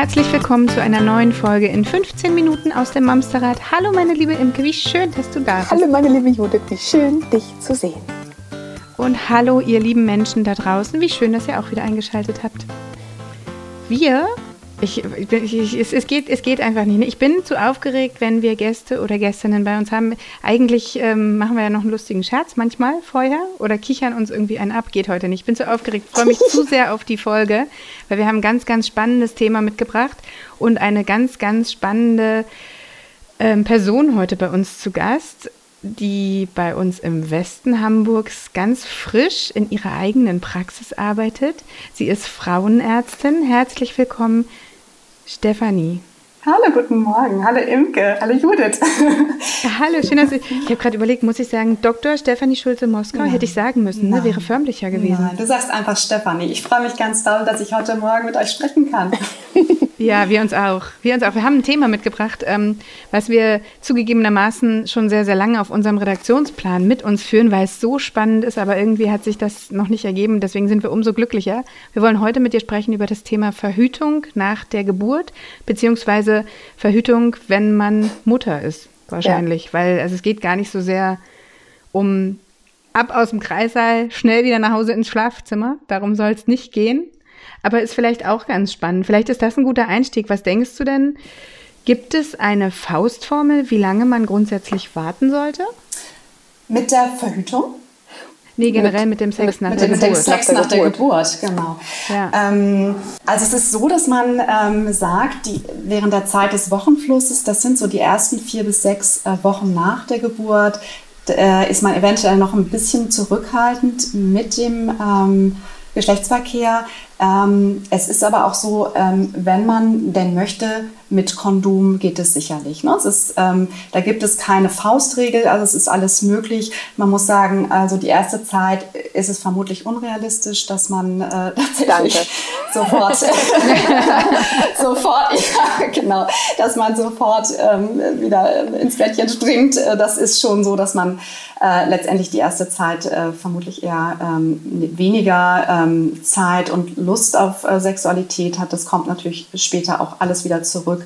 Herzlich willkommen zu einer neuen Folge in 15 Minuten aus dem Mamsterrad. Hallo meine liebe Imke, wie schön, dass du da bist. Hallo meine liebe Judith, wie schön, dich zu sehen. Und hallo ihr lieben Menschen da draußen, wie schön, dass ihr auch wieder eingeschaltet habt. Wir ich, ich, es, es, geht, es geht einfach nicht. Ich bin zu aufgeregt, wenn wir Gäste oder Gästinnen bei uns haben. Eigentlich ähm, machen wir ja noch einen lustigen Scherz manchmal vorher oder kichern uns irgendwie einen ab. Geht heute nicht. Ich bin zu aufgeregt, freue mich zu sehr auf die Folge, weil wir haben ein ganz, ganz spannendes Thema mitgebracht und eine ganz, ganz spannende ähm, Person heute bei uns zu Gast die bei uns im Westen Hamburgs ganz frisch in ihrer eigenen Praxis arbeitet. Sie ist Frauenärztin. Herzlich willkommen, Stefanie. Hallo, guten Morgen. Hallo Imke. Hallo Judith. Hallo, schön, dass ich. Ich habe gerade überlegt, muss ich sagen, Dr. Stefanie Schulze-Moskau? Hätte ich sagen müssen, ne? wäre förmlicher gewesen. Nein, du sagst einfach Stefanie. Ich freue mich ganz doll, dass ich heute Morgen mit euch sprechen kann. Ja, wir uns auch. Wir uns auch. Wir haben ein Thema mitgebracht, ähm, was wir zugegebenermaßen schon sehr, sehr lange auf unserem Redaktionsplan mit uns führen, weil es so spannend ist, aber irgendwie hat sich das noch nicht ergeben. Deswegen sind wir umso glücklicher. Wir wollen heute mit dir sprechen über das Thema Verhütung nach der Geburt, beziehungsweise Verhütung, wenn man Mutter ist, wahrscheinlich. Ja. Weil also es geht gar nicht so sehr um ab aus dem Kreissaal, schnell wieder nach Hause ins Schlafzimmer. Darum soll es nicht gehen aber ist vielleicht auch ganz spannend. Vielleicht ist das ein guter Einstieg. Was denkst du denn? Gibt es eine Faustformel, wie lange man grundsätzlich warten sollte? Mit der Verhütung? Nee, generell mit, mit dem Sex nach mit der dem Geburt. Sex nach der Geburt, genau. Ja. Ähm, also es ist so, dass man ähm, sagt, die, während der Zeit des Wochenflusses, das sind so die ersten vier bis sechs äh, Wochen nach der Geburt, äh, ist man eventuell noch ein bisschen zurückhaltend mit dem ähm, Geschlechtsverkehr. Ähm, es ist aber auch so, ähm, wenn man denn möchte, mit Kondom geht es sicherlich. Ne? Es ist, ähm, da gibt es keine Faustregel, also es ist alles möglich. Man muss sagen, also die erste Zeit ist es vermutlich unrealistisch, dass man äh, tatsächlich sofort, sofort, ja, genau, dass man sofort ähm, wieder ins Bettchen springt. Äh, das ist schon so, dass man äh, letztendlich die erste Zeit äh, vermutlich eher ähm, weniger ähm, Zeit und Lust auf äh, Sexualität hat. Das kommt natürlich später auch alles wieder zurück.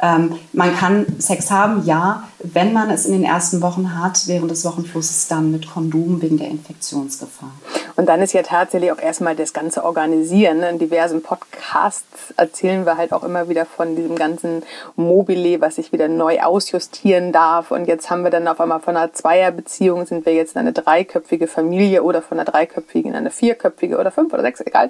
Ähm, man kann Sex haben, ja, wenn man es in den ersten Wochen hat, während des Wochenflusses dann mit Kondom wegen der Infektionsgefahr. Und dann ist ja tatsächlich auch erstmal das ganze Organisieren. In diversen Podcasts erzählen wir halt auch immer wieder von diesem ganzen Mobile, was sich wieder neu ausjustieren darf. Und jetzt haben wir dann auf einmal von einer Zweierbeziehung sind wir jetzt in eine dreiköpfige Familie oder von einer dreiköpfigen in eine vierköpfige oder fünf oder sechs, egal.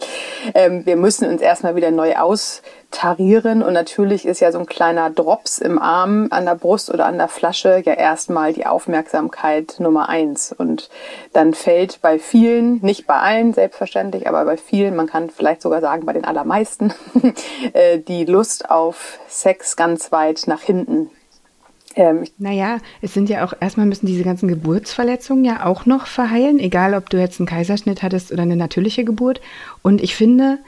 Ähm, wir müssen uns erstmal wieder neu austarieren. Und natürlich ist ja so ein kleiner Drops im Arm, an der Brust oder an der Flasche ja erstmal die Aufmerksamkeit Nummer eins. Und dann fällt bei vielen, nicht bei allen selbstverständlich, aber bei vielen, man kann vielleicht sogar sagen bei den allermeisten, äh, die Lust auf Sex ganz weit nach hinten. Ähm, naja, es sind ja auch, erstmal müssen diese ganzen Geburtsverletzungen ja auch noch verheilen, egal ob du jetzt einen Kaiserschnitt hattest oder eine natürliche Geburt. Und ich finde,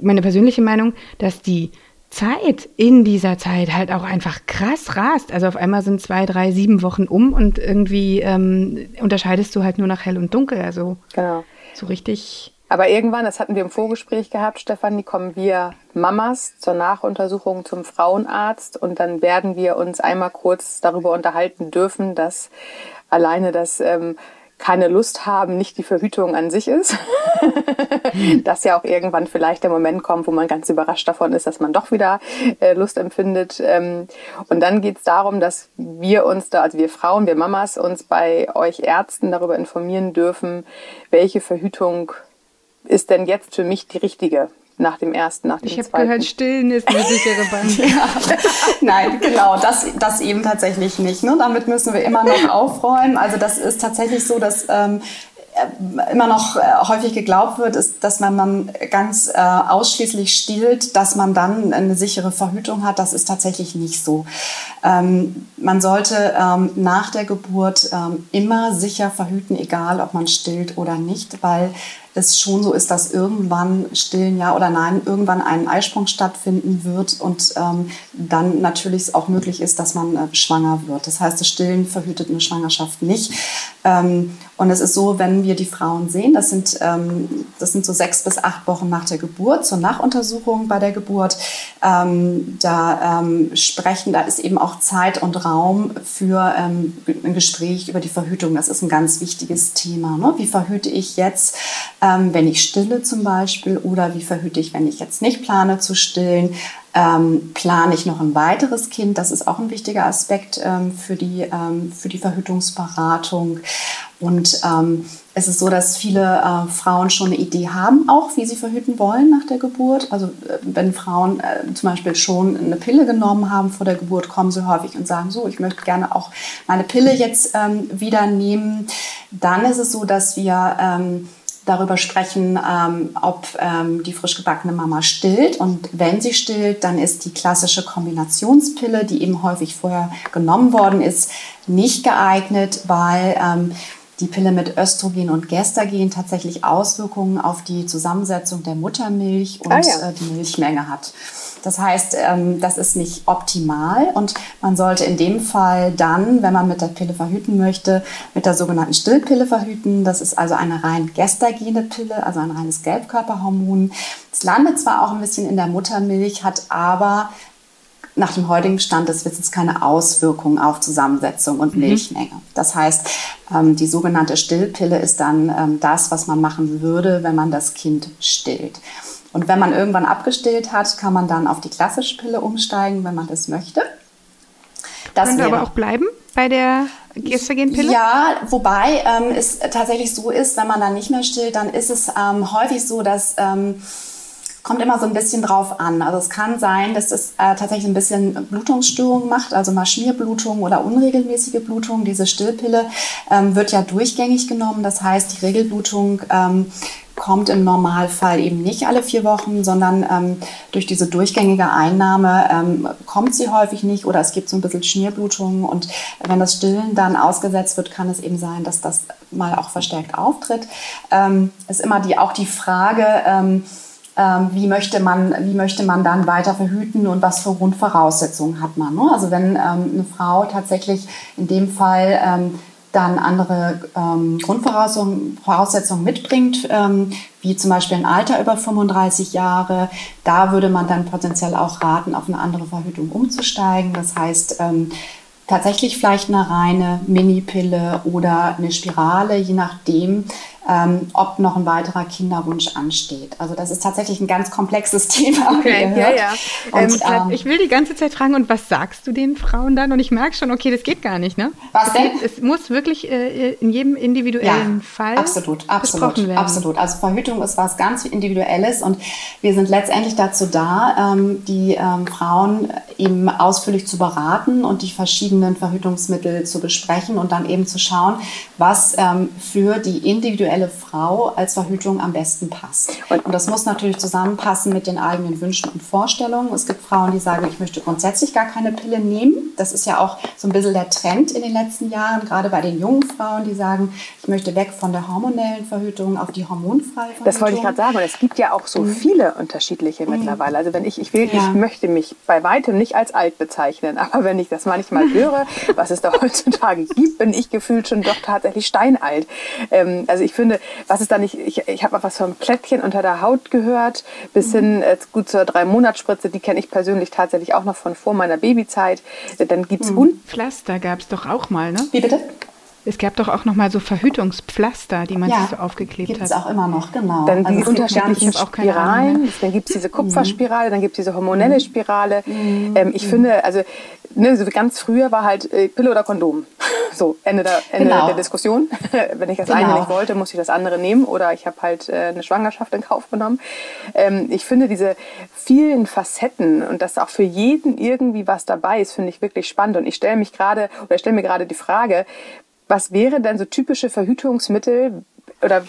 meine persönliche Meinung, dass die Zeit in dieser Zeit halt auch einfach krass rast. Also auf einmal sind zwei, drei, sieben Wochen um und irgendwie ähm, unterscheidest du halt nur nach hell und dunkel. Also genau. so richtig. Aber irgendwann, das hatten wir im Vorgespräch gehabt, Stefanie, kommen wir Mamas zur Nachuntersuchung zum Frauenarzt und dann werden wir uns einmal kurz darüber unterhalten dürfen, dass alleine das ähm, keine Lust haben, nicht die Verhütung an sich ist. dass ja auch irgendwann vielleicht der Moment kommt, wo man ganz überrascht davon ist, dass man doch wieder äh, Lust empfindet. Ähm, und dann geht es darum, dass wir uns da, also wir Frauen, wir Mamas, uns bei euch Ärzten darüber informieren dürfen, welche Verhütung ist denn jetzt für mich die richtige? Nach dem ersten, nach dem ich zweiten. Ich habe gehört, stillen ist eine sichere Bank. ja. Nein, genau, das, das eben tatsächlich nicht. Ne? Damit müssen wir immer noch aufräumen. Also das ist tatsächlich so, dass ähm, äh, immer noch äh, häufig geglaubt wird, ist, dass wenn man ganz äh, ausschließlich stillt, dass man dann eine sichere Verhütung hat. Das ist tatsächlich nicht so. Ähm, man sollte ähm, nach der Geburt ähm, immer sicher verhüten, egal ob man stillt oder nicht, weil es schon so ist, dass irgendwann stillen ja oder nein, irgendwann ein Eisprung stattfinden wird und ähm, dann natürlich auch möglich ist, dass man äh, schwanger wird. Das heißt, das Stillen verhütet eine Schwangerschaft nicht. Ähm, Und es ist so, wenn wir die Frauen sehen, das sind, ähm, das sind so sechs bis acht Wochen nach der Geburt, zur Nachuntersuchung bei der Geburt, ähm, da sprechen, da ist eben auch Zeit und Raum für ein Gespräch über die Verhütung. Das ist ein ganz wichtiges Thema. Ne? Wie verhüte ich jetzt, wenn ich stille zum Beispiel, oder wie verhüte ich, wenn ich jetzt nicht plane zu stillen? Ähm, plane ich noch ein weiteres Kind? Das ist auch ein wichtiger Aspekt ähm, für, die, ähm, für die Verhütungsberatung. Und ähm, es ist so, dass viele äh, Frauen schon eine Idee haben, auch wie sie verhüten wollen nach der Geburt. Also äh, wenn Frauen äh, zum Beispiel schon eine Pille genommen haben vor der Geburt, kommen sie häufig und sagen, so, ich möchte gerne auch meine Pille jetzt ähm, wieder nehmen. Dann ist es so, dass wir ähm, darüber sprechen, ähm, ob ähm, die frisch gebackene Mama stillt. Und wenn sie stillt, dann ist die klassische Kombinationspille, die eben häufig vorher genommen worden ist, nicht geeignet, weil ähm, die Pille mit Östrogen und Gestagen tatsächlich Auswirkungen auf die Zusammensetzung der Muttermilch und ah, ja. äh, die Milchmenge hat. Das heißt, ähm, das ist nicht optimal und man sollte in dem Fall dann, wenn man mit der Pille verhüten möchte, mit der sogenannten Stillpille verhüten. Das ist also eine rein gestagene Pille, also ein reines Gelbkörperhormon. Es landet zwar auch ein bisschen in der Muttermilch, hat aber nach dem heutigen Stand des Wissens keine Auswirkungen auf Zusammensetzung und mhm. Milchmenge. Das heißt, ähm, die sogenannte Stillpille ist dann ähm, das, was man machen würde, wenn man das Kind stillt. Und wenn man irgendwann abgestillt hat, kann man dann auf die klassische Pille umsteigen, wenn man das möchte. Das könnte aber auch bleiben bei der Gestagenpille? Ja, wobei ähm, es tatsächlich so ist, wenn man dann nicht mehr stillt, dann ist es ähm, häufig so, dass ähm, kommt immer so ein bisschen drauf an. Also es kann sein, dass es äh, tatsächlich ein bisschen Blutungsstörungen macht, also mal Schmierblutung oder unregelmäßige Blutung. Diese Stillpille ähm, wird ja durchgängig genommen. Das heißt, die Regelblutung ähm, kommt im Normalfall eben nicht alle vier Wochen, sondern ähm, durch diese durchgängige Einnahme ähm, kommt sie häufig nicht oder es gibt so ein bisschen Schmierblutungen und wenn das Stillen dann ausgesetzt wird, kann es eben sein, dass das mal auch verstärkt auftritt. Ähm, ist immer die, auch die Frage, ähm, ähm, wie, möchte man, wie möchte man dann weiter verhüten und was für Grundvoraussetzungen hat man. Ne? Also wenn ähm, eine Frau tatsächlich in dem Fall dann andere ähm, Grundvoraussetzungen mitbringt, ähm, wie zum Beispiel ein Alter über 35 Jahre, da würde man dann potenziell auch raten, auf eine andere Verhütung umzusteigen. Das heißt, ähm, tatsächlich vielleicht eine reine Minipille oder eine Spirale, je nachdem, ähm, ob noch ein weiterer Kinderwunsch ansteht. Also das ist tatsächlich ein ganz komplexes Thema. Okay, ja, ja. Und, ähm, ähm, ich will die ganze Zeit fragen, und was sagst du den Frauen dann? Und ich merke schon, okay, das geht gar nicht, ne? Was denn? Geht, es muss wirklich äh, in jedem individuellen ja, Fall absolut, absolut, werden. absolut. Also Verhütung ist was ganz Individuelles und wir sind letztendlich dazu da, ähm, die ähm, Frauen eben ausführlich zu beraten und die verschiedenen Verhütungsmittel zu besprechen und dann eben zu schauen, was ähm, für die individuelle individuelle Frau als Verhütung am besten passt. Und, das muss natürlich zusammenpassen mit den eigenen Wünschen und Vorstellungen. Es gibt Frauen, die sagen, ich möchte grundsätzlich gar keine Pille nehmen. Das ist ja auch so ein bisschen der Trend in den letzten Jahren, gerade bei den jungen Frauen, die sagen, ich möchte weg von der hormonellen Verhütung auf die hormonfreie Verhütung. Das wollte ich gerade sagen. Und es gibt ja auch so mhm. viele unterschiedliche mhm. mittlerweile. Also wenn ich, ich will, ja. ich möchte mich bei weitem nicht als alt bezeichnen, aber wenn ich das manchmal höre, was es da heutzutage gibt, bin ich gefühlt schon doch tatsächlich steinalt. Ähm, also ich finde, finde, was ist da nicht, ich, ich habe mal was vom Plättchen unter der Haut gehört, bis hin äh, gut zur drei Monatsspritze, die kenne ich persönlich tatsächlich auch noch von vor meiner Babyzeit. Dann gibt es mhm. Pflaster gab es doch auch mal, ne? Wie bitte? Es gab doch auch noch mal so Verhütungspflaster, die man ja, sich so aufgeklebt gibt's hat. Gibt es auch immer noch, genau. Dann also die unterschiedlichen Spiralen. Dann gibt es diese Kupferspirale, dann gibt es diese hormonelle mhm. Spirale. Mhm. Ähm, ich mhm. finde, also ne, so ganz früher war halt äh, Pille oder Kondom. So, Ende der, Ende genau. der Diskussion. Wenn ich das genau. eine nicht wollte, muss ich das andere nehmen oder ich habe halt äh, eine Schwangerschaft in Kauf genommen. Ähm, ich finde diese vielen Facetten und dass auch für jeden irgendwie was dabei ist, finde ich wirklich spannend. Und ich stelle mich gerade oder stelle mir gerade die Frage, was wäre denn so typische Verhütungsmittel oder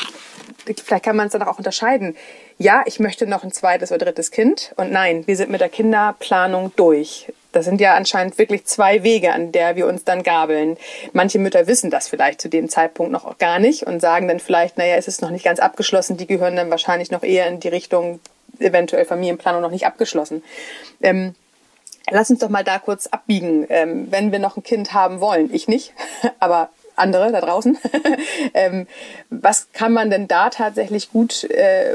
vielleicht kann man es dann auch unterscheiden. Ja, ich möchte noch ein zweites oder drittes Kind und nein, wir sind mit der Kinderplanung durch. Das sind ja anscheinend wirklich zwei Wege, an der wir uns dann gabeln. Manche Mütter wissen das vielleicht zu dem Zeitpunkt noch gar nicht und sagen dann vielleicht, naja, es ist noch nicht ganz abgeschlossen. Die gehören dann wahrscheinlich noch eher in die Richtung eventuell Familienplanung noch nicht abgeschlossen. Ähm, lass uns doch mal da kurz abbiegen, ähm, wenn wir noch ein Kind haben wollen. Ich nicht, aber andere da draußen. ähm, was kann man denn da tatsächlich gut, äh,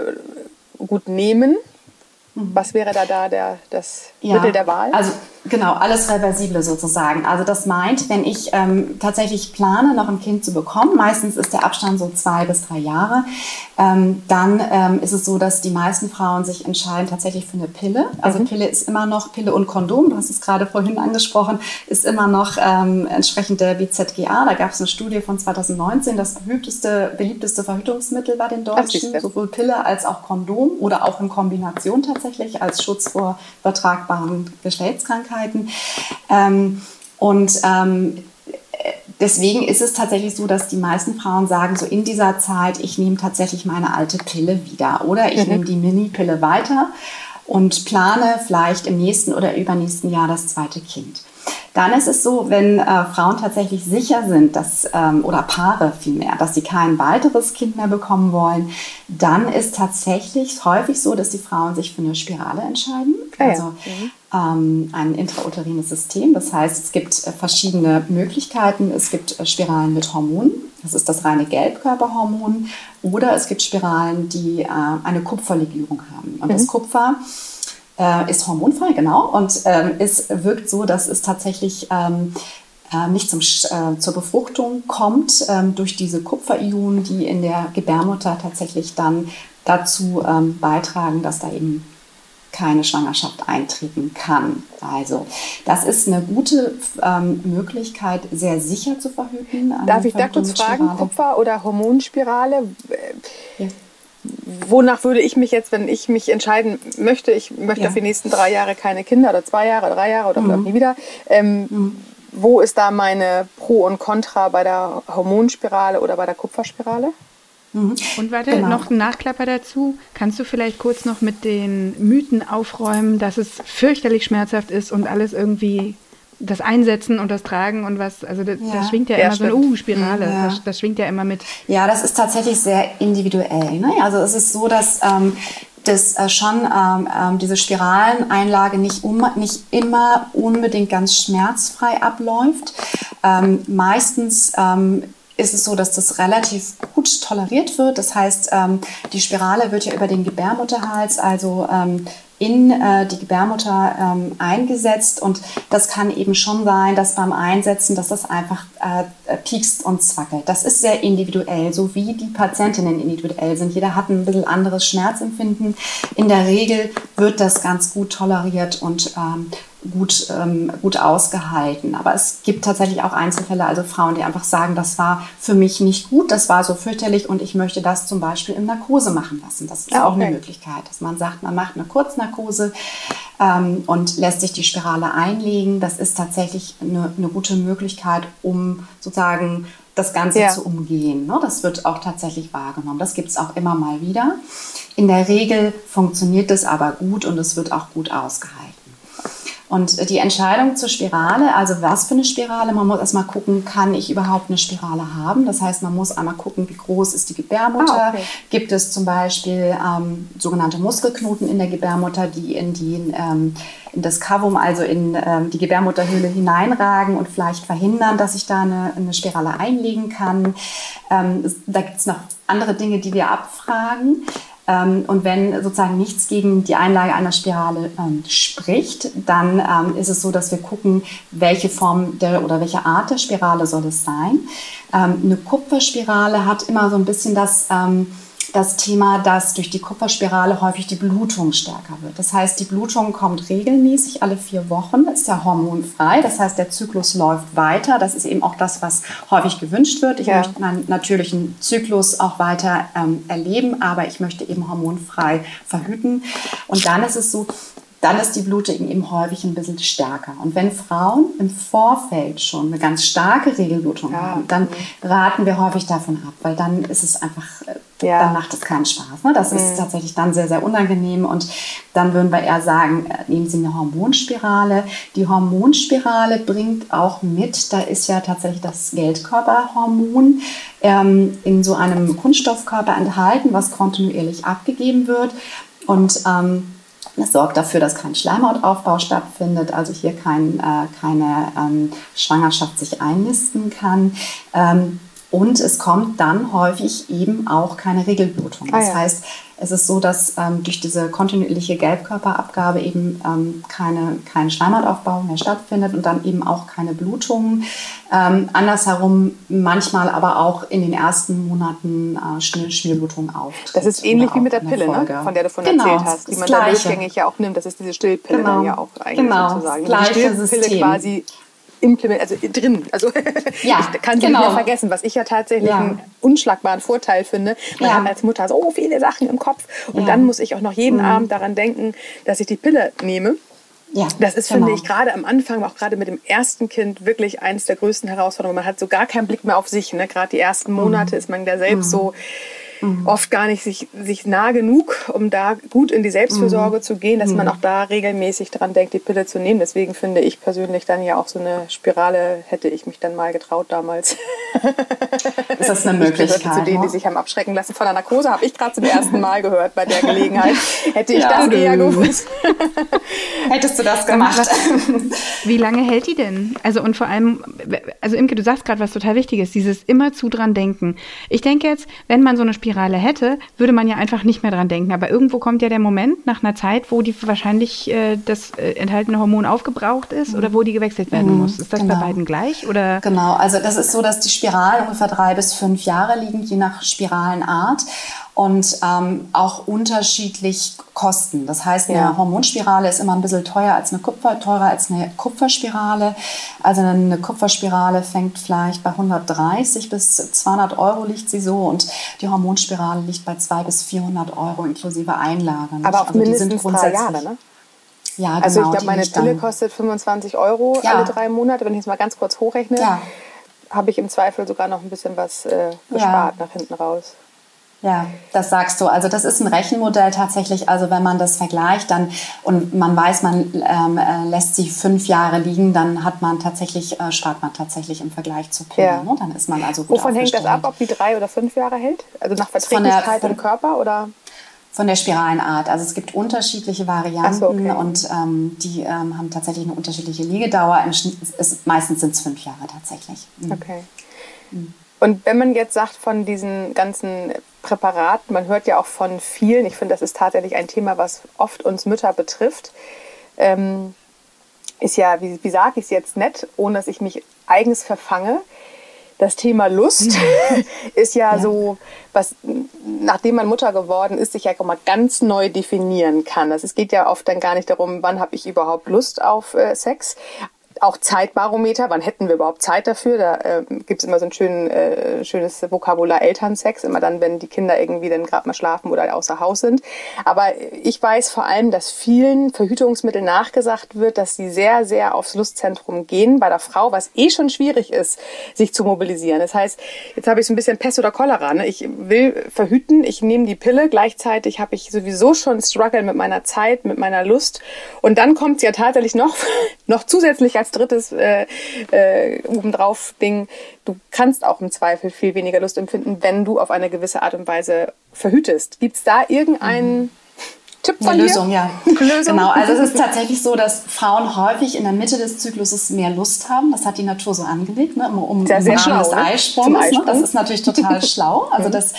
gut nehmen? Was wäre da, da der, das ja, Mittel der Wahl? Also Genau, alles Reversible sozusagen. Also das meint, wenn ich ähm, tatsächlich plane, noch ein Kind zu bekommen, meistens ist der Abstand so zwei bis drei Jahre, ähm, dann ähm, ist es so, dass die meisten Frauen sich entscheiden tatsächlich für eine Pille. Also mhm. Pille ist immer noch, Pille und Kondom, du hast es gerade vorhin angesprochen, ist immer noch ähm, entsprechend der BZGA. Da gab es eine Studie von 2019, das beliebteste, beliebteste Verhütungsmittel bei den Deutschen, sowohl Pille als auch Kondom oder auch in Kombination tatsächlich als Schutz vor übertragbaren Geschlechtskrankheiten. Krankheiten. Ähm, und ähm, deswegen ist es tatsächlich so, dass die meisten Frauen sagen, so in dieser Zeit, ich nehme tatsächlich meine alte Pille wieder oder ich mhm. nehme die Mini-Pille weiter und plane vielleicht im nächsten oder übernächsten Jahr das zweite Kind. Dann ist es so, wenn äh, Frauen tatsächlich sicher sind, dass, ähm, oder Paare vielmehr, dass sie kein weiteres Kind mehr bekommen wollen, dann ist tatsächlich häufig so, dass die Frauen sich für eine Spirale entscheiden. Ah, also mhm. ähm, ein intrauterines System. Das heißt, es gibt äh, verschiedene Möglichkeiten. Es gibt äh, Spiralen mit Hormonen. Das ist das reine Gelbkörperhormon. Oder es gibt Spiralen, die äh, eine Kupferlegierung haben. Und mhm. das Kupfer äh, ist hormonfrei, genau. Und ähm, es wirkt so, dass es tatsächlich ähm, äh, nicht zum, äh, zur Befruchtung kommt ähm, durch diese Kupferionen, die in der Gebärmutter tatsächlich dann dazu ähm, beitragen, dass da eben keine Schwangerschaft eintreten kann. Also das ist eine gute ähm, Möglichkeit, sehr sicher zu verhüten. Darf ich da kurz fragen, Kupfer oder Hormonspirale? Ja wonach würde ich mich jetzt, wenn ich mich entscheiden möchte, ich möchte ja. für die nächsten drei Jahre keine Kinder oder zwei Jahre, drei Jahre oder mhm. nie wieder, ähm, mhm. wo ist da meine Pro und Contra bei der Hormonspirale oder bei der Kupferspirale? Mhm. Und warte, genau. noch ein Nachklapper dazu. Kannst du vielleicht kurz noch mit den Mythen aufräumen, dass es fürchterlich schmerzhaft ist und alles irgendwie das Einsetzen und das Tragen und was, also das, ja. das schwingt ja, ja immer stimmt. so eine Uh-Spirale, ja. das, das, schwingt ja immer mit. Ja, das ist tatsächlich sehr individuell. Ne? Also es ist so, dass ähm, dass äh, schon ähm, ähm, diese Spiraleneinlage nicht, um, nicht immer unbedingt ganz schmerzfrei abläuft. Ähm, meistens ähm, ist es so, dass das relativ gut toleriert wird. Das heißt, ähm, die Spirale wird ja über den Gebärmutterhals, also ähm, in äh, die Gebärmutter ähm, eingesetzt und das kann eben schon sein, dass beim Einsetzen, dass das einfach äh, piekst und zwackelt. Das ist sehr individuell, so wie die Patientinnen individuell sind. Jeder hat ein bisschen anderes Schmerzempfinden. In der Regel wird das ganz gut toleriert und ähm, gut, ähm, gut ausgehalten. Aber es gibt tatsächlich auch Einzelfälle, also Frauen, die einfach sagen, das war für mich nicht gut, das war so fürchterlich und ich möchte das zum Beispiel in Narkose machen lassen. Das ist okay. auch eine Möglichkeit, dass man sagt, man macht eine Kurznarkose ähm, und lässt sich die Spirale einlegen. Das ist tatsächlich eine, eine gute Möglichkeit, um sozusagen das Ganze ja. zu umgehen. Ne? Das wird auch tatsächlich wahrgenommen. Das gibt es auch immer mal wieder. In der Regel funktioniert das aber gut und es wird auch gut ausgehalten. Und die Entscheidung zur Spirale, also was für eine Spirale, man muss erstmal gucken, kann ich überhaupt eine Spirale haben? Das heißt, man muss einmal gucken, wie groß ist die Gebärmutter? Ah, okay. Gibt es zum Beispiel ähm, sogenannte Muskelknoten in der Gebärmutter, die in, die, ähm, in das Cavum, also in ähm, die Gebärmutterhöhle hineinragen und vielleicht verhindern, dass ich da eine, eine Spirale einlegen kann? Ähm, da gibt es noch andere Dinge, die wir abfragen. Ähm, und wenn sozusagen nichts gegen die Einlage einer Spirale ähm, spricht, dann ähm, ist es so, dass wir gucken, welche Form der oder welche Art der Spirale soll es sein. Ähm, eine Kupferspirale hat immer so ein bisschen das ähm, das Thema, dass durch die Kupferspirale häufig die Blutung stärker wird. Das heißt, die Blutung kommt regelmäßig alle vier Wochen, ist ja hormonfrei. Das heißt, der Zyklus läuft weiter. Das ist eben auch das, was häufig gewünscht wird. Ich ja. möchte meinen natürlichen Zyklus auch weiter ähm, erleben, aber ich möchte eben hormonfrei verhüten. Und dann ist es so, dann ist die Blutung eben häufig ein bisschen stärker. Und wenn Frauen im Vorfeld schon eine ganz starke Regelblutung ja. haben, dann raten wir häufig davon ab, weil dann ist es einfach, äh, ja. dann macht es keinen Spaß. Ne? Das mhm. ist tatsächlich dann sehr, sehr unangenehm. Und dann würden wir eher sagen, äh, nehmen Sie eine Hormonspirale. Die Hormonspirale bringt auch mit, da ist ja tatsächlich das Geldkörperhormon ähm, in so einem Kunststoffkörper enthalten, was kontinuierlich abgegeben wird. Und ähm, Das sorgt dafür, dass kein Schleimhautaufbau stattfindet, also hier kein, äh, keine ähm, Schwangerschaft sich einnisten kann. Ähm, und es kommt dann häufig eben auch keine Regelblutung. Das ah, ja. heißt, es ist so, dass ähm, durch diese kontinuierliche Gelbkörperabgabe eben ähm, keine, kein Schleimhautaufbau mehr stattfindet und dann eben auch keine Blutungen. Ähm, andersherum manchmal aber auch in den ersten Monaten äh, Schmierblutungen auf. Das ist ähnlich wie mit der Pille, ne? von der du von genau, erzählt hast, die man da durchgängig ja auch nimmt. Das ist diese Stillpille genau. dann ja auch eigentlich genau, sozusagen. Die Stillpille System. quasi implement, also drin. Also ja, ich kann sie genau. nicht mehr vergessen, was ich ja tatsächlich ja. einen unschlagbaren Vorteil finde. Man ja. hat als Mutter so viele Sachen im Kopf und dann muss ich auch noch jeden mhm. Abend daran denken, dass ich die Pille nehme. Ja, das ist, genau. finde ich, gerade am Anfang, auch gerade mit dem ersten Kind, wirklich eines der größten Herausforderungen. Man hat so gar keinen Blick mehr auf sich. Ne? Gerade die ersten Monate mhm. ist man da selbst mhm. so mhm. oft gar nicht sich, sich nah genug, um da gut in die Selbstfürsorge mhm. zu gehen, dass man mhm. auch da regelmäßig daran denkt, die Pille zu nehmen. Deswegen finde ich persönlich dann ja auch so eine Spirale, hätte ich mich dann mal getraut damals. Ist das eine Möglichkeit? Ich zu denen, die sich haben abschrecken lassen von der Narkose, habe ich gerade zum ersten Mal gehört bei der Gelegenheit. Hätte ich ja, das eher gewusst. Hättest du das gemacht? Wie lange hält die denn? Also und vor allem, also Imke, du sagst gerade was total Wichtiges, dieses immer zu dran denken. Ich denke jetzt, wenn man so eine Spirale Spirale hätte, würde man ja einfach nicht mehr dran denken. Aber irgendwo kommt ja der Moment nach einer Zeit, wo die wahrscheinlich äh, das äh, enthaltene Hormon aufgebraucht ist oder wo die gewechselt werden mhm, muss. Ist das genau. bei beiden gleich? Oder? Genau, also das ist so, dass die Spiralen ungefähr drei bis fünf Jahre liegen, je nach Spiralenart und ähm, auch unterschiedlich kosten. Das heißt, eine ja. Hormonspirale ist immer ein bisschen teuer als eine Kupfer, teurer als eine Kupferspirale. Also eine Kupferspirale fängt vielleicht bei 130 bis 200 Euro liegt sie so und die Hormonspirale liegt bei 200 bis 400 Euro inklusive Einlage. Aber auch also mindestens drei Jahre, ne? Ja, genau. Also ich glaube, meine Pille kostet 25 Euro ja. alle drei Monate. Wenn ich es mal ganz kurz hochrechne, ja. habe ich im Zweifel sogar noch ein bisschen was äh, gespart ja. nach hinten raus. Ja, das sagst du. Also das ist ein Rechenmodell tatsächlich. Also wenn man das vergleicht, dann und man weiß, man ähm, äh, lässt sie fünf Jahre liegen, dann hat man tatsächlich äh, spart man tatsächlich im Vergleich zu Pille. Ja. Ne? Dann ist man also gut Wovon hängt das ab, ob die drei oder fünf Jahre hält? Also nach Verträglichkeit im Körper oder? Von der Spiralenart. Also es gibt unterschiedliche Varianten so, okay. und ähm, die ähm, haben tatsächlich eine unterschiedliche Liegedauer. Im Schnitt ist, meistens sind es fünf Jahre tatsächlich. Mhm. Okay. Mhm. Und wenn man jetzt sagt von diesen ganzen Präparaten, man hört ja auch von vielen, ich finde, das ist tatsächlich ein Thema, was oft uns Mütter betrifft, ähm, ist ja, wie, wie sage ich es jetzt nett, ohne dass ich mich eigens verfange, das Thema Lust ist ja, ja, so, was, nachdem man Mutter geworden ist, sich ja mal ganz neu definieren kann. Also es geht ja oft dann gar nicht darum, wann habe ich überhaupt Lust auf äh, Sex, auch Zeitbarometer, wann hätten wir überhaupt Zeit dafür? Da äh, gibt es immer so ein schön, äh, schönes Vokabular Elternsex, immer dann, wenn die Kinder irgendwie dann gerade mal schlafen oder außer Haus sind. Aber ich weiß vor allem, dass vielen Verhütungsmitteln nachgesagt wird, dass sie sehr, sehr aufs Lustzentrum gehen bei der Frau, was eh schon schwierig ist, sich zu mobilisieren. Das heißt, jetzt habe ich so ein bisschen Pest oder Cholera. Ne? Ich will verhüten, ich nehme die Pille, gleichzeitig habe ich sowieso schon Struggle mit meiner Zeit, mit meiner Lust. Und dann kommt es ja tatsächlich noch, noch zusätzlich als drittes äh, äh, obendrauf Ding, du kannst auch im Zweifel viel weniger Lust empfinden, wenn du auf eine gewisse Art und Weise verhütest. Gibt es da irgendeinen mhm. Tipp von Eine Lösung, ja. Lösung. Genau, also es ist tatsächlich so, dass Frauen häufig in der Mitte des Zykluses mehr Lust haben. Das hat die Natur so angelegt, ne? um sehr, sehr schlau, des ne? Eisprungs. Ne? Das ist natürlich total schlau. Also das,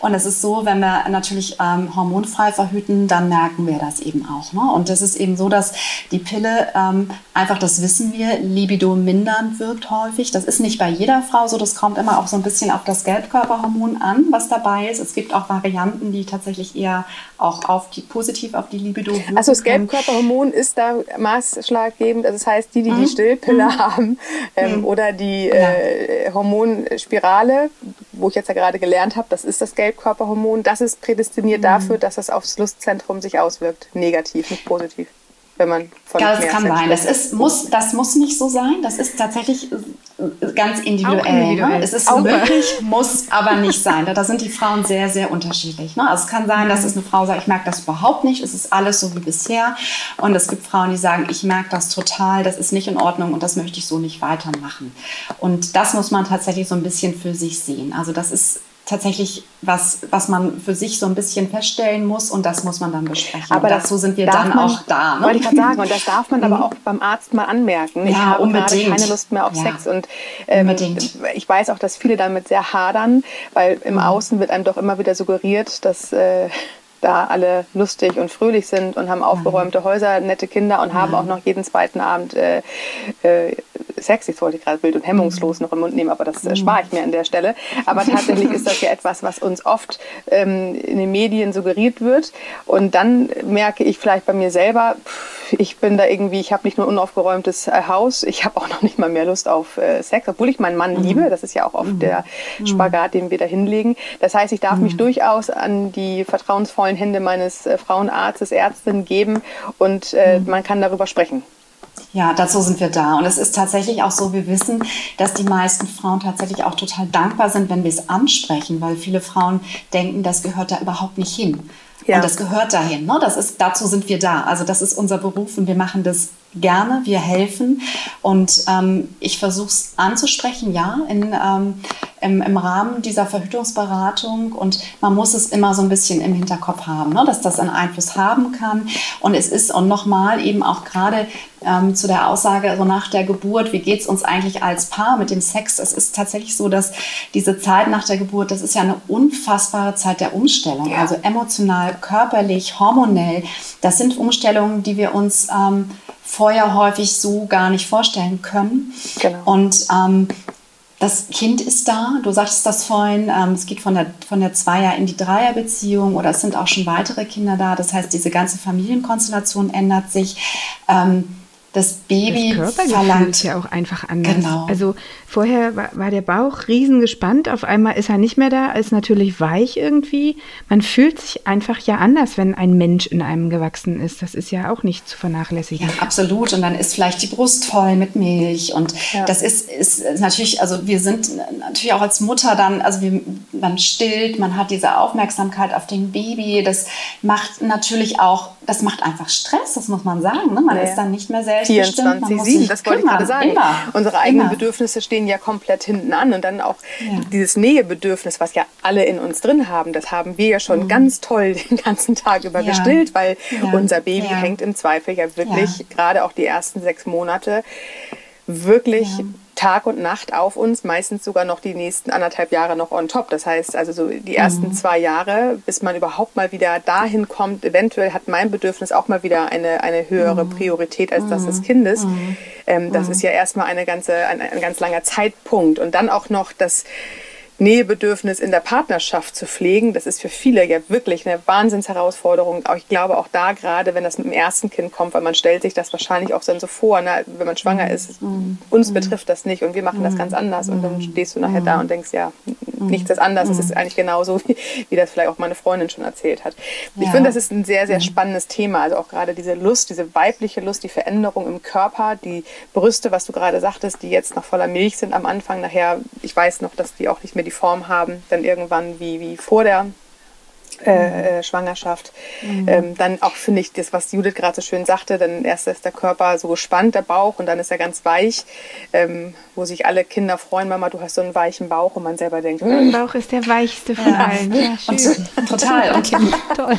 und es ist so, wenn wir natürlich ähm, hormonfrei verhüten, dann merken wir das eben auch. Ne? Und das ist eben so, dass die Pille ähm, einfach, das wissen wir, libido mindernd wirkt häufig. Das ist nicht bei jeder Frau so. Das kommt immer auch so ein bisschen auf das Gelbkörperhormon an, was dabei ist. Es gibt auch Varianten, die tatsächlich eher auch auf die positiv auf die Libido wirken. Also das Gelbkörperhormon ist da maßschlaggebend. Also das heißt, die, die mhm. die Stillpille mhm. haben ähm, mhm. oder die äh, Hormonspirale, wo ich jetzt ja gerade gelernt habe, das ist das Gelbkörperhormon, das ist prädestiniert mhm. dafür, dass es aufs Lustzentrum sich auswirkt. Negativ, nicht positiv wenn man von Ja, das kann sein. Das, ist, muss, das muss nicht so sein. Das ist tatsächlich ganz individuell. Individuell. Ne? Es ist Auch möglich, muss aber nicht sein. Da sind die Frauen sehr, sehr unterschiedlich. Ne? Also es kann sein, dass mhm. es eine Frau sagt, ich merke das überhaupt nicht, es ist alles so wie bisher. Und es gibt Frauen, die sagen, ich merke das total, das ist nicht in Ordnung und das möchte ich so nicht weitermachen. Und das muss man tatsächlich so ein bisschen für sich sehen. Also das ist tatsächlich was, was man für sich so ein bisschen feststellen muss und das muss man dann besprechen. Aber dazu sind wir dann man, auch da. Ne? Wollte ich gerade sagen, und das darf man aber mhm. auch beim Arzt mal anmerken. Ja, ich habe unbedingt. keine Lust mehr auf ja. Sex und ähm, ich weiß auch, dass viele damit sehr hadern, weil im mhm. Außen wird einem doch immer wieder suggeriert, dass äh, da alle lustig und fröhlich sind und haben aufgeräumte Häuser, nette Kinder und haben auch noch jeden zweiten Abend äh, äh, Sex. Ich wollte gerade wild und hemmungslos noch im Mund nehmen, aber das äh, spare ich mir an der Stelle. Aber tatsächlich ist das ja etwas, was uns oft ähm, in den Medien suggeriert wird. Und dann merke ich vielleicht bei mir selber, ich bin da irgendwie, ich habe nicht nur ein unaufgeräumtes äh, Haus, ich habe auch noch nicht mal mehr Lust auf äh, Sex, obwohl ich meinen Mann mhm. liebe. Das ist ja auch oft mhm. der mhm. Spagat, den wir da hinlegen. Das heißt, ich darf mich mhm. durchaus an die vertrauensvollen vollen Hände meines äh, Frauenarztes, Ärztin geben und äh, mhm. man kann darüber sprechen. Ja, dazu sind wir da. Und es ist tatsächlich auch so, wir wissen, dass die meisten Frauen tatsächlich auch total dankbar sind, wenn wir es ansprechen, weil viele Frauen denken, das gehört da überhaupt nicht hin. Ja. Und das gehört dahin. Ne? Das ist, dazu sind wir da. Also das ist unser Beruf und wir machen das gerne, wir helfen. Und ähm, ich versuche es anzusprechen, ja, in, ähm, im, im, Rahmen dieser Verhütungsberatung. Und man muss es immer so ein bisschen im Hinterkopf haben, ne, dass das einen Einfluss haben kann. Und es ist, und nochmal eben auch gerade ähm, zu der Aussage so nach der Geburt, wie geht es uns eigentlich als Paar mit dem Sex? Es ist tatsächlich so, dass diese Zeit nach der Geburt, das ist ja eine unfassbare Zeit der Umstellung. Ja. Also emotional, körperlich, hormonell. Das sind Umstellungen, die wir uns ähm, vorher häufig so gar nicht vorstellen können. Genau. Und ähm, das Kind ist da, du sagtest das vorhin, ähm, es geht von der, von der Zweier- in die Dreierbeziehung oder es sind auch schon weitere Kinder da. Das heißt, diese ganze Familienkonstellation ändert sich. Ähm, das Baby das verlangt. ist ja auch einfach anders. Genau. Also vorher war, war, der Bauch riesengespannt, auf einmal ist er nicht mehr da, ist natürlich weich irgendwie. Man fühlt sich einfach ja anders, wenn ein Mensch in einem gewachsen ist. Das ist ja auch nicht zu vernachlässigen. Ja, absolut. Und dann ist vielleicht die Brust voll mit Milch. Und ja. das ist, ist natürlich, also wir sind natürlich auch als Mutter dann, also wir, man stillt, man hat diese Aufmerksamkeit auf den Baby. Das macht natürlich auch, das macht einfach Stress, das muss man sagen. Ne? Man ja. ist dann nicht mehr selbst 24-7, das wollte ich gerade sagen. Immer. Unsere eigenen immer. Bedürfnisse stehen ja komplett hinten an und dann auch ja. dieses Nähebedürfnis, was ja alle in uns drin haben, das haben wir ja schon mhm. ganz toll den ganzen Tag über ja. gestillt, weil ja. unser Baby hängt im Zweifel ja wirklich gerade auch die ersten sechs Monate wirklich Tag und Nacht auf uns, meistens sogar noch die nächsten anderthalb Jahre noch on top. Das heißt also so die ersten mhm. zwei Jahre, bis man überhaupt mal wieder dahin kommt, eventuell hat mein Bedürfnis auch mal wieder eine, eine höhere mhm. Priorität als das des mhm. Kindes. Mhm. Ähm, das mhm. ist ja erstmal eine ganze, ein, ein ganz langer Zeitpunkt. Und dann auch noch das Nähebedürfnis in der Partnerschaft zu pflegen, das ist für viele ja wirklich eine Wahnsinnsherausforderung. Aber ich glaube auch da gerade, wenn das mit dem ersten Kind kommt, weil man stellt sich das wahrscheinlich auch dann so vor, ne, wenn man schwanger ist, mhm. uns mhm. betrifft das nicht und wir machen das mhm. ganz anders. Und dann stehst du nachher da und denkst, ja, nichts ist anders. Es ist eigentlich genauso, wie, wie, das vielleicht auch meine Freundin schon erzählt hat. Ich ja. finde, das ist ein sehr, sehr spannendes Thema. Also auch gerade diese Lust, diese weibliche Lust, die Veränderung im Körper, die Brüste, was du gerade sagtest, die jetzt noch voller Milch sind am Anfang. Nachher, ich weiß noch, dass die auch nicht mehr die Form haben, dann irgendwann wie, wie vor der äh, äh, Schwangerschaft. Mhm. Ähm, dann auch finde ich das, was Judith gerade so schön sagte, dann erst ist der Körper so gespannt, der Bauch, und dann ist er ganz weich, ähm, wo sich alle Kinder freuen, Mama, du hast so einen weichen Bauch und man selber denkt, mein Bauch ist der weichste von ja. allen. Ja, schön. Und, total. Okay. Toll.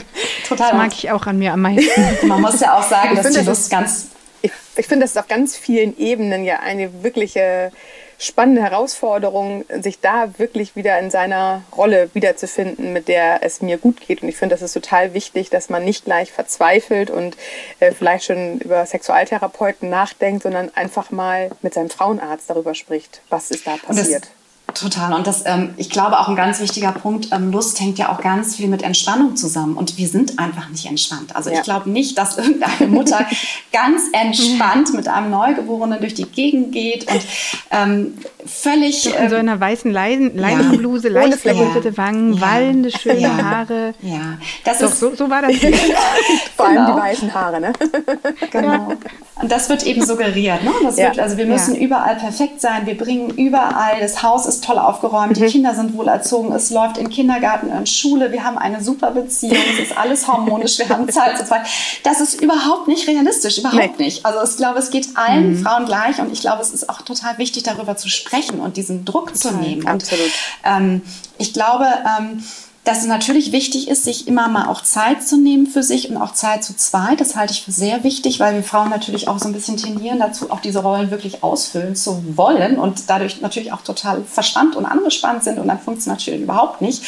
Total. Das mag ich auch an mir am meisten. Man muss ja auch sagen, dass die Lust ganz... Ich, ich finde, das ist auf ganz vielen Ebenen ja eine wirkliche spannende Herausforderung, sich da wirklich wieder in seiner Rolle wiederzufinden, mit der es mir gut geht. Und ich finde, das ist total wichtig, dass man nicht gleich verzweifelt und äh, vielleicht schon über Sexualtherapeuten nachdenkt, sondern einfach mal mit seinem Frauenarzt darüber spricht, was ist da passiert. Total. Und das, ähm, ich glaube, auch ein ganz wichtiger Punkt, ähm, Lust hängt ja auch ganz viel mit Entspannung zusammen. Und wir sind einfach nicht entspannt. Also ja. ich glaube nicht, dass irgendeine Mutter ganz entspannt mit einem Neugeborenen durch die Gegend geht und ähm, völlig... in so ähm, einer weißen Leinenbluse, ja. leicht verrötete Wangen, ja. wallende, schöne ja. Haare. Ja, das Doch, ist... So, so war das. Vor allem genau. die weißen Haare, ne? genau. Und das wird eben suggeriert. Ne? Das ja. wird, also wir müssen ja. überall perfekt sein. Wir bringen überall, das Haus ist toll aufgeräumt, mhm. die Kinder sind wohlerzogen, es läuft in Kindergarten, in Schule, wir haben eine super Beziehung, es ist alles harmonisch, wir haben Zeit zu zweit. Das ist überhaupt nicht realistisch, überhaupt nee. nicht. Also ich glaube, es geht allen mhm. Frauen gleich und ich glaube, es ist auch total wichtig, darüber zu sprechen und diesen Druck total. zu nehmen. Absolut. Und, ähm, ich glaube, ähm, dass es natürlich wichtig ist, sich immer mal auch Zeit zu nehmen für sich und auch Zeit zu zweit. Das halte ich für sehr wichtig, weil wir Frauen natürlich auch so ein bisschen tendieren dazu, auch diese Rollen wirklich ausfüllen zu wollen und dadurch natürlich auch total verspannt und angespannt sind und dann funktioniert es natürlich überhaupt nicht.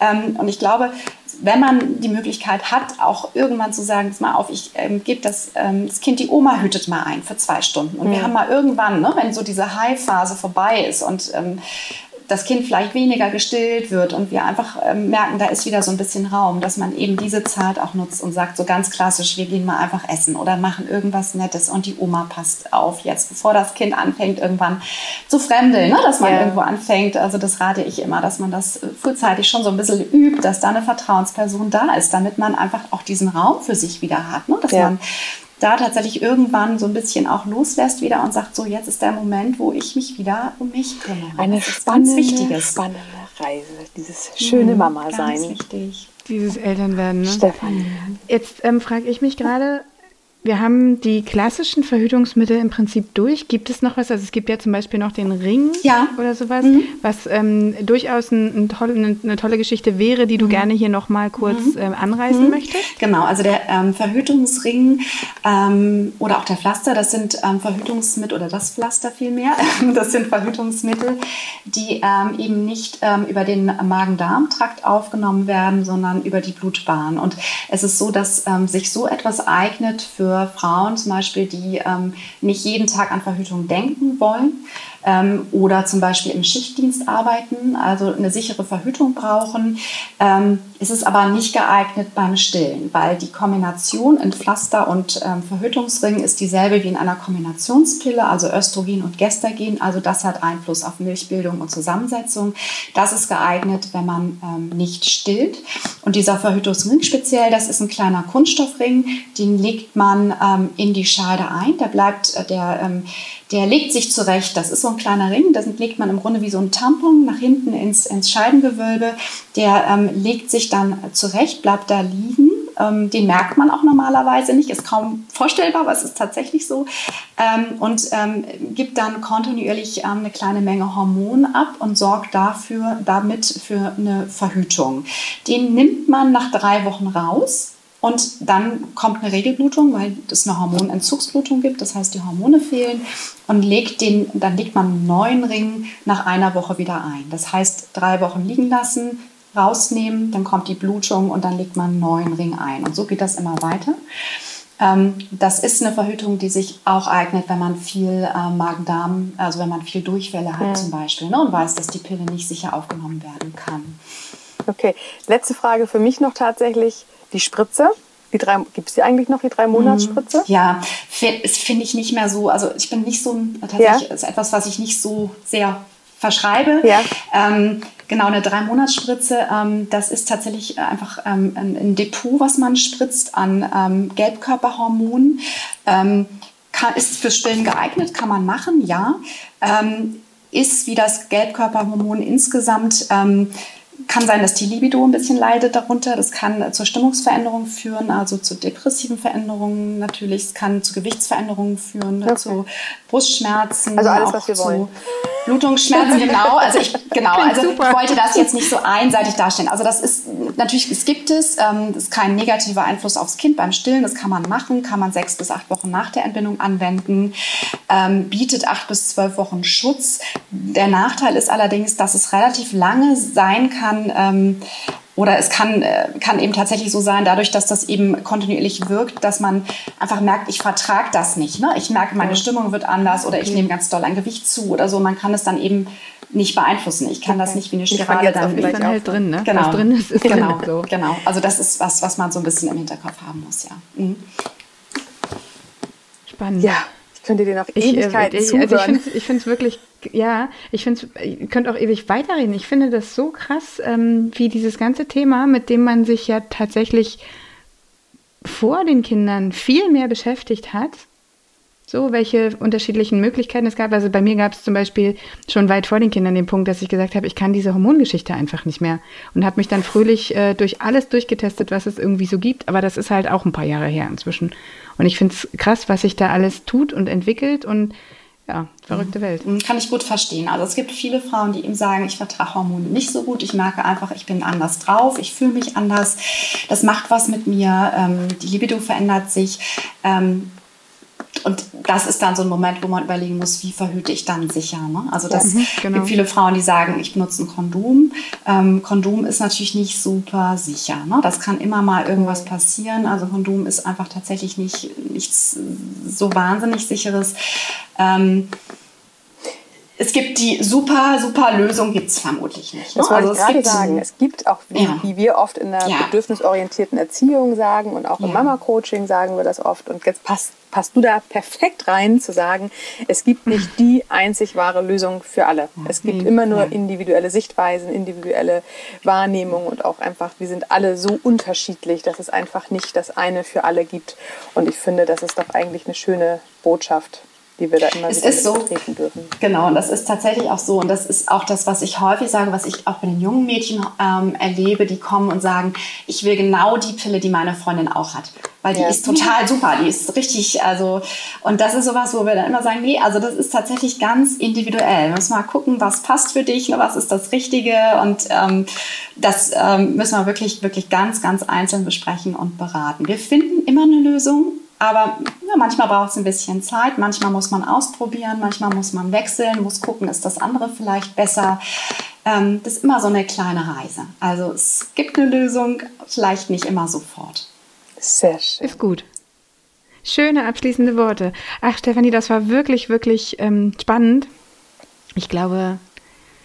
Ähm, und ich glaube, wenn man die Möglichkeit hat, auch irgendwann zu sagen, mal auf, ich ähm, gebe das, ähm, das Kind, die Oma hütet mal ein für zwei Stunden. Und mhm. wir haben mal irgendwann, ne, wenn so diese High-Phase vorbei ist und ähm, das Kind vielleicht weniger gestillt wird und wir einfach ähm, merken, da ist wieder so ein bisschen Raum, dass man eben diese Zeit auch nutzt und sagt so ganz klassisch, wir gehen mal einfach essen oder machen irgendwas Nettes und die Oma passt auf jetzt, bevor das Kind anfängt irgendwann zu fremdeln, ne? dass man ja. irgendwo anfängt. Also das rate ich immer, dass man das frühzeitig schon so ein bisschen übt, dass da eine Vertrauensperson da ist, damit man einfach auch diesen Raum für sich wieder hat, ne? dass ja. man da tatsächlich irgendwann so ein bisschen auch loslässt wieder und sagt, so jetzt ist der Moment, wo ich mich wieder um mich kümmere. Eine spannende, spannende Reise, dieses schöne mhm, Mama sein. Ganz wichtig. Dieses Elternwerden. Ne? Stefan. Jetzt ähm, frage ich mich gerade, wir haben die klassischen Verhütungsmittel im Prinzip durch. Gibt es noch was? Also es gibt ja zum Beispiel noch den Ring ja. oder sowas, mhm. was ähm, durchaus ein, ein toll, eine, eine, tolle Geschichte wäre, die du mhm. gerne hier noch mal kurz mhm. ähm, anreißen mhm. möchtest. Genau, also der ähm, Verhütungsring ähm, oder auch der Pflaster, das sind ähm, Verhütungsmittel oder das Pflaster vielmehr, das sind Verhütungsmittel, die ähm, eben nicht über den Magen-Darm-Trakt aufgenommen werden, sondern über die Blutbahn. Und es ist so, dass sich so etwas eignet für Frauen zum Beispiel, die ähm, nicht jeden Tag an Verhütung denken wollen ähm, oder zum Beispiel im Schichtdienst arbeiten, also eine sichere Verhütung brauchen. Ähm, ist es aber nicht geeignet beim Stillen, weil die Kombination in Pflaster und ähm, Verhütungsring ist dieselbe wie in einer Kombinationspille, also Östrogen und Gestagen. Also das hat Einfluss auf Milchbildung und Zusammensetzung. Das ist geeignet, wenn man ähm, nicht stillt. Und dieser Verhütungsring speziell, das ist ein kleiner Kunststoffring, den legt man ähm, in die Scheide ein. Der bleibt, äh, der ähm, der legt sich zurecht. Das ist so ein kleiner Ring, das legt man im Grunde wie so ein Tampon nach hinten ins, ins Scheidengewölbe. Der ähm, legt sich dann zurecht, bleibt da liegen. Ähm, den merkt man auch normalerweise nicht, ist kaum vorstellbar, aber es ist tatsächlich so. Ähm, und ähm, gibt dann kontinuierlich ähm, eine kleine Menge Hormone ab und sorgt dafür, damit für eine Verhütung. Den nimmt man nach drei Wochen raus und dann kommt eine Regelblutung, weil es eine Hormonentzugsblutung gibt, das heißt, die Hormone fehlen. Und legt den, dann legt man einen neuen Ring nach einer Woche wieder ein. Das heißt, drei Wochen liegen lassen, rausnehmen, dann kommt die Blutung und dann legt man einen neuen Ring ein. Und so geht das immer weiter. Ähm, das ist eine Verhütung, die sich auch eignet, wenn man viel äh, Magen-Darm, also wenn man viel Durchfälle hat ja. zum Beispiel ne, und weiß, dass die Pille nicht sicher aufgenommen werden kann. Okay, letzte Frage für mich noch tatsächlich die Spritze. Die drei, gibt es die eigentlich noch, die drei Monatsspritze? Ja, das finde ich nicht mehr so. Also ich bin nicht so, tatsächlich ja. ist etwas, was ich nicht so sehr verschreibe. Ja. Ähm, genau, eine drei Monatsspritze, ähm, das ist tatsächlich einfach ähm, ein, Depot, was man spritzt an ähm, Gelbkörperhormonen. Ähm, kann, ist fürs Stillen geeignet, kann man machen, ja. Ähm, ist wie das Gelbkörperhormon insgesamt kann sein, dass die Libido ein bisschen leidet darunter. Das kann zur Stimmungsveränderung führen, also zu depressiven Veränderungen natürlich. Es kann zu Gewichtsveränderungen führen, okay. zu Brustschmerzen. Also alles, was wir wollen. Blutungsschmerzen, genau. Also ich, genau, also ich wollte das jetzt nicht so einseitig darstellen. Also das ist natürlich, es gibt es. Ähm, das ist kein negativer Einfluss aufs Kind beim Stillen. Das kann man machen, kann man sechs bis acht Wochen nach der Entbindung anwenden. Ähm, bietet acht bis zwölf Wochen Schutz. Der Nachteil ist allerdings, dass es relativ lange sein kann. Ähm, oder es kann, äh, kann eben tatsächlich so sein, dadurch, dass das eben kontinuierlich wirkt, dass man einfach merkt, ich vertrage das nicht. Ne? Ich merke, meine Stimmung wird anders oder ich nehme ganz doll an Gewicht zu oder so. Man kann es dann eben nicht beeinflussen. Ich kann okay. das nicht wie eine Spirale dann, ist dann halt drin, ne? Genau. Was drin ist, ist genau. drin. So. Genau. Also das ist was, was man so ein bisschen im Hinterkopf haben muss, ja. Mhm. Spannend. Ja könnte dir noch Ewigkeiten ich, äh, ich, Also ich finde es wirklich, ja, ich finde ihr könnt auch ewig weiterreden. Ich finde das so krass, ähm, wie dieses ganze Thema, mit dem man sich ja tatsächlich vor den Kindern viel mehr beschäftigt hat, so, welche unterschiedlichen Möglichkeiten es gab. Also bei mir gab es zum Beispiel schon weit vor den Kindern den Punkt, dass ich gesagt habe, ich kann diese Hormongeschichte einfach nicht mehr und habe mich dann fröhlich äh, durch alles durchgetestet, was es irgendwie so gibt. Aber das ist halt auch ein paar Jahre her inzwischen. Und ich finde es krass, was sich da alles tut und entwickelt und ja, verrückte Welt. Mhm. Kann ich gut verstehen. Also es gibt viele Frauen, die eben sagen, ich vertrage Hormone nicht so gut. Ich merke einfach, ich bin anders drauf, ich fühle mich anders. Das macht was mit mir. Ähm, die Libido verändert sich. Und das ist dann so ein Moment, wo man überlegen muss, wie verhüte ich dann sicher. Ne? Also das ja, mhm, genau. gibt viele Frauen, die sagen, ich benutze ein Kondom. Ähm, Kondom ist natürlich nicht super sicher. Ne? Das kann immer mal irgendwas passieren. Also Kondom ist einfach tatsächlich nicht nichts so wahnsinnig sicheres. Ähm, es gibt die super, super Lösung, gibt es vermutlich nicht. Ne? Das wollte also ich gerade sagen. Es gibt auch, wie, ja. wie, wir oft in der ja. bedürfnisorientierten Erziehung sagen und auch im ja. Mama-Coaching sagen wir das oft. Und jetzt passt, passt du da perfekt rein, zu sagen, es gibt nicht die einzig wahre Lösung für alle. Es gibt immer nur individuelle Sichtweisen, individuelle Wahrnehmungen und auch einfach, wir sind alle so unterschiedlich, dass es einfach nicht das eine für alle gibt. Und ich finde, das ist doch eigentlich eine schöne Botschaft die wir da immer es wieder ist so, dürfen. Genau, und das ist tatsächlich auch so. Und das ist auch das, was ich häufig sage, was ich auch bei den jungen Mädchen ähm, erlebe, die kommen und sagen, ich will genau die Pille, die meine Freundin auch hat. Weil die ja. ist total super, die ist richtig, also, und das ist sowas, wo wir dann immer sagen, nee, also das ist tatsächlich ganz individuell. Wir müssen mal gucken, was passt für dich, was ist das Richtige und ähm, das ähm, müssen wir wirklich, wirklich ganz, ganz einzeln besprechen und beraten. Wir finden immer eine Lösung, aber ja, manchmal braucht es ein bisschen Zeit, manchmal muss man ausprobieren, manchmal muss man wechseln, muss gucken, ist das andere vielleicht besser. Ähm, das ist immer so eine kleine Reise. Also es gibt eine Lösung, vielleicht nicht immer sofort. Sehr schön. Ist gut. Schöne abschließende Worte. Ach, Stefanie, das war wirklich, wirklich ähm, spannend. Ich glaube,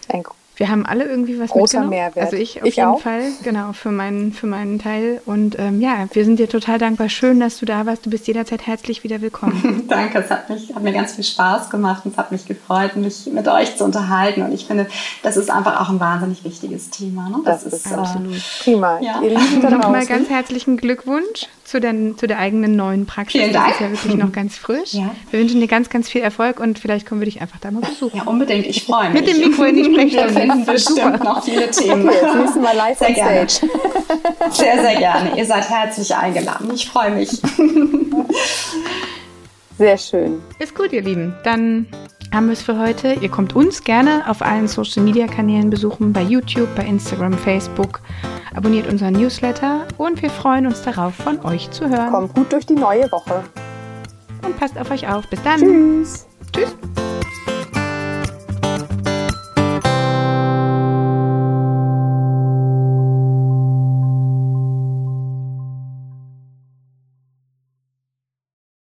ein wir haben alle irgendwie was Großer Mehrwert. Also ich auf ich jeden auch. Fall, genau, für meinen, für meinen Teil. Und ähm, ja, wir sind dir total dankbar. Schön, dass du da warst. Du bist jederzeit herzlich wieder willkommen. Danke, es hat, mich, hat mir ganz viel Spaß gemacht und es hat mich gefreut, mich mit euch zu unterhalten. Und ich finde, das ist einfach auch ein wahnsinnig wichtiges Thema. Ne? Das, das ist, äh, absolut prima. Ja. Ihr Lieben Nochmal ganz herzlichen Glückwunsch zu der, zu der eigenen neuen Praxis. Vielen Dank. Das ist ja wirklich noch ganz frisch. Ja. Wir wünschen dir ganz, ganz viel Erfolg und vielleicht kommen wir dich einfach da mal besuchen. Ja, unbedingt. Ich freue mich. Mit dem Mikro in die Sprechstunde. Wir finden bestimmt Super. noch viele Themen. Okay, das nächste Mal live sehr gerne. Sehr, sehr gerne. Ihr seid herzlich eingeladen. Ich freue mich. Sehr schön. Ist gut, ihr Lieben. Dann haben wir es für heute. Ihr kommt uns gerne auf allen Social Media Kanälen besuchen, bei YouTube, bei Instagram, Facebook abonniert unseren Newsletter und wir freuen uns darauf, von euch zu hören. Kommt gut durch die neue Woche. Und passt auf euch auf. Bis dann. Tschüss. Tschüss.